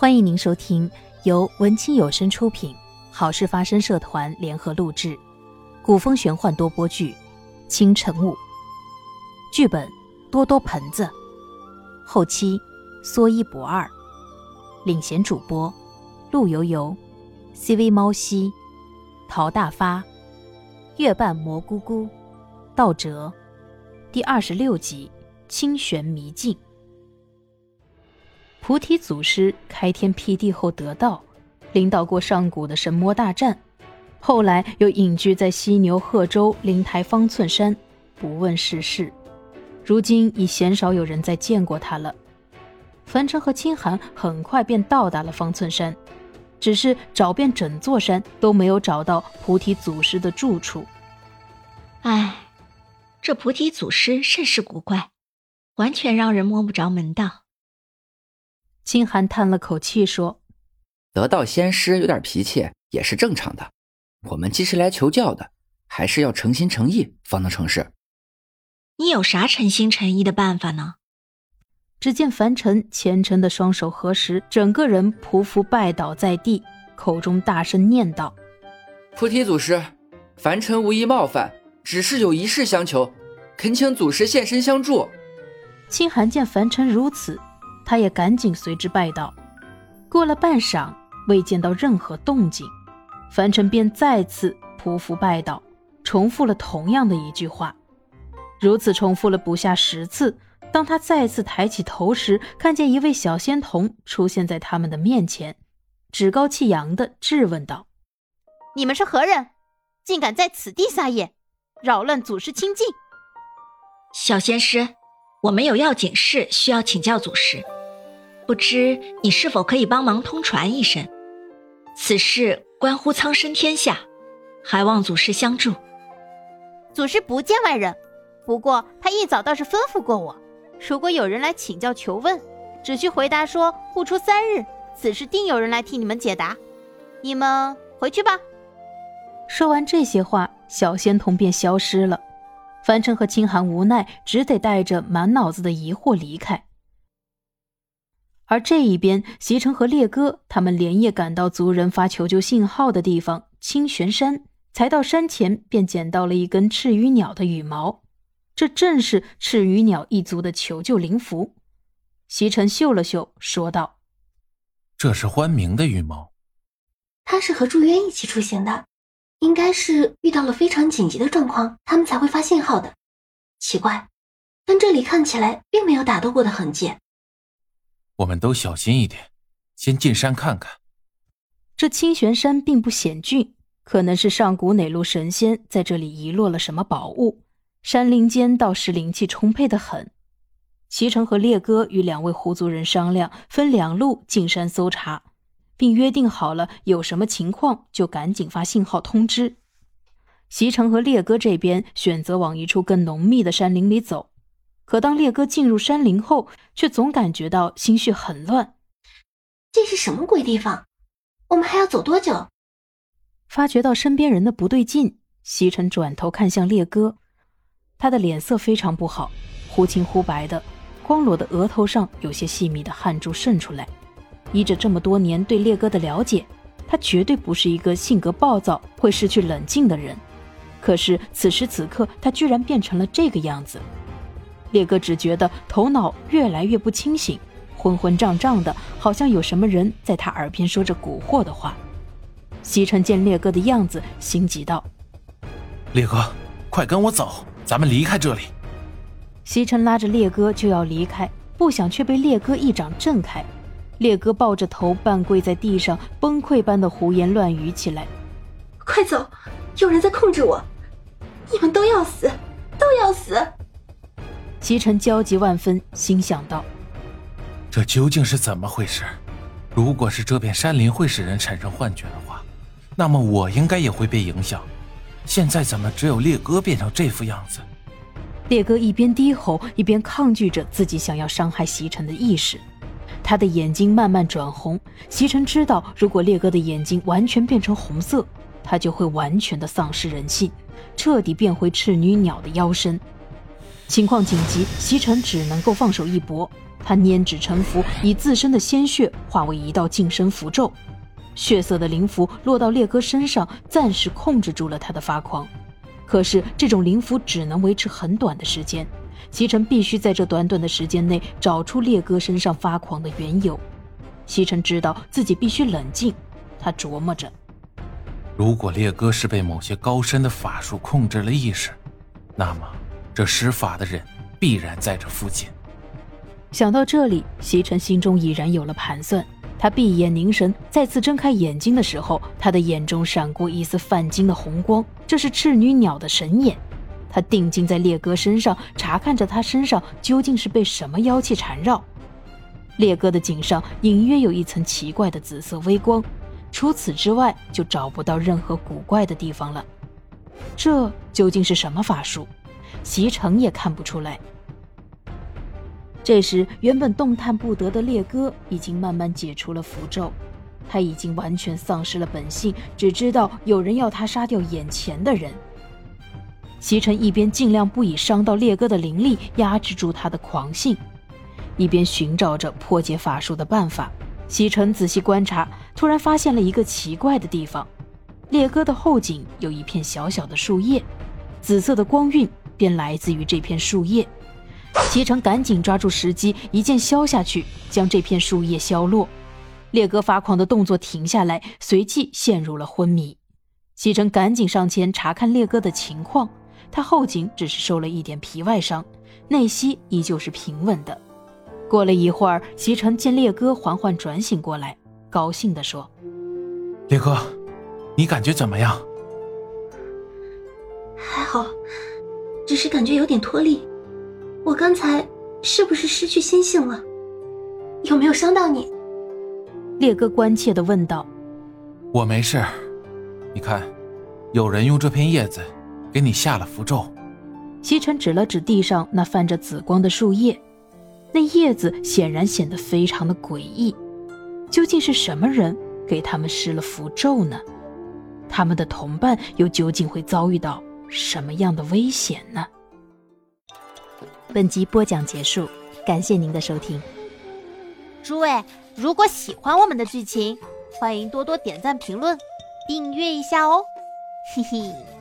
欢迎您收听由文清有声出品、好事发生社团联合录制、古风玄幻多播剧《清晨雾》，剧本多多盆子，后期说一不二，领衔主播陆游游、CV 猫西、陶大发、月半蘑菇菇、道哲，第二十六集《清玄迷境》。菩提祖师开天辟地后得道，领导过上古的神魔大战，后来又隐居在犀牛贺州灵台方寸山，不问世事。如今已鲜少有人再见过他了。樊城和清寒很快便到达了方寸山，只是找遍整座山都没有找到菩提祖师的住处。唉，这菩提祖师甚是古怪，完全让人摸不着门道。清寒叹了口气说：“得道仙师有点脾气也是正常的。我们既是来求教的，还是要诚心诚意方能成事。你有啥诚心诚意的办法呢？”只见凡尘虔诚的双手合十，整个人匍匐拜倒在地，口中大声念道：“菩提祖师，凡尘无意冒犯，只是有一事相求，恳请祖师现身相助。”清寒见凡尘如此。他也赶紧随之拜道。过了半晌，未见到任何动静，樊尘便再次匍匐拜倒，重复了同样的一句话。如此重复了不下十次。当他再次抬起头时，看见一位小仙童出现在他们的面前，趾高气扬地质问道：“你们是何人？竟敢在此地撒野，扰乱祖师清静？”小仙师，我们有要紧事需要请教祖师。不知你是否可以帮忙通传一声？此事关乎苍生天下，还望祖师相助。祖师不见外人，不过他一早倒是吩咐过我，如果有人来请教求问，只需回答说不出三日，此事定有人来替你们解答。你们回去吧。说完这些话，小仙童便消失了。樊城和清寒无奈，只得带着满脑子的疑惑离开。而这一边，席城和烈哥他们连夜赶到族人发求救信号的地方清玄山，才到山前便捡到了一根赤羽鸟的羽毛，这正是赤羽鸟一族的求救灵符。席城嗅了嗅，说道：“这是欢明的羽毛，他是和祝渊一起出行的，应该是遇到了非常紧急的状况，他们才会发信号的。奇怪，但这里看起来并没有打斗过的痕迹。”我们都小心一点，先进山看看。这清玄山并不险峻，可能是上古哪路神仙在这里遗落了什么宝物。山林间倒是灵气充沛的很。齐城和烈哥与两位狐族人商量，分两路进山搜查，并约定好了有什么情况就赶紧发信号通知。席城和烈哥这边选择往一处更浓密的山林里走。可当烈哥进入山林后，却总感觉到心绪很乱。这是什么鬼地方？我们还要走多久？发觉到身边人的不对劲，西城转头看向烈哥，他的脸色非常不好，忽青忽白的，光裸的额头上有些细密的汗珠渗出来。依着这么多年对烈哥的了解，他绝对不是一个性格暴躁、会失去冷静的人。可是此时此刻，他居然变成了这个样子。烈哥只觉得头脑越来越不清醒，昏昏胀胀的，好像有什么人在他耳边说着蛊惑的话。西城见烈哥的样子，心急道：“烈哥，快跟我走，咱们离开这里。”西城拉着烈哥就要离开，不想却被烈哥一掌震开。烈哥抱着头半跪在地上，崩溃般的胡言乱语起来：“快走，有人在控制我，你们都要死，都要死！”齐晨焦急万分，心想道：“这究竟是怎么回事？如果是这片山林会使人产生幻觉的话，那么我应该也会被影响。现在怎么只有烈哥变成这副样子？”烈哥一边低吼，一边抗拒着自己想要伤害席晨的意识。他的眼睛慢慢转红。席晨知道，如果烈哥的眼睛完全变成红色，他就会完全的丧失人性，彻底变回赤女鸟的妖身。情况紧急，西城只能够放手一搏，他拈指成符，以自身的鲜血化为一道净身符咒，血色的灵符落到烈哥身上，暂时控制住了他的发狂。可是这种灵符只能维持很短的时间，西城必须在这短短的时间内找出烈哥身上发狂的缘由。西城知道自己必须冷静，他琢磨着：如果烈哥是被某些高深的法术控制了意识，那么这施法的人必然在这附近。想到这里，西城心中已然有了盘算。他闭眼凝神，再次睁开眼睛的时候，他的眼中闪过一丝泛金的红光，这是赤女鸟的神眼。他定睛在烈哥身上，查看着他身上究竟是被什么妖气缠绕。烈哥的颈上隐约有一层奇怪的紫色微光，除此之外就找不到任何古怪的地方了。这究竟是什么法术？席城也看不出来。这时，原本动弹不得的烈哥已经慢慢解除了符咒，他已经完全丧失了本性，只知道有人要他杀掉眼前的人。席城一边尽量不以伤到烈哥的灵力压制住他的狂性，一边寻找着破解法术的办法。席城仔细观察，突然发现了一个奇怪的地方：烈哥的后颈有一片小小的树叶，紫色的光晕便来自于这片树叶。齐城赶紧抓住时机，一剑削下去，将这片树叶削落。烈哥发狂的动作停下来，随即陷入了昏迷。齐城赶紧上前查看烈哥的情况，他后颈只是受了一点皮外伤，内息依旧是平稳的。过了一会儿，齐城见烈哥缓缓转醒过来，高兴地说：“烈哥，你感觉怎么样？”“还好，只是感觉有点脱力。”我刚才是不是失去心性了？有没有伤到你？烈哥关切的问道。我没事，你看，有人用这片叶子给你下了符咒。西尘指了指地上那泛着紫光的树叶，那叶子显然显得非常的诡异。究竟是什么人给他们施了符咒呢？他们的同伴又究竟会遭遇到什么样的危险呢？本集播讲结束，感谢您的收听。诸位，如果喜欢我们的剧情，欢迎多多点赞、评论、订阅一下哦，嘿嘿。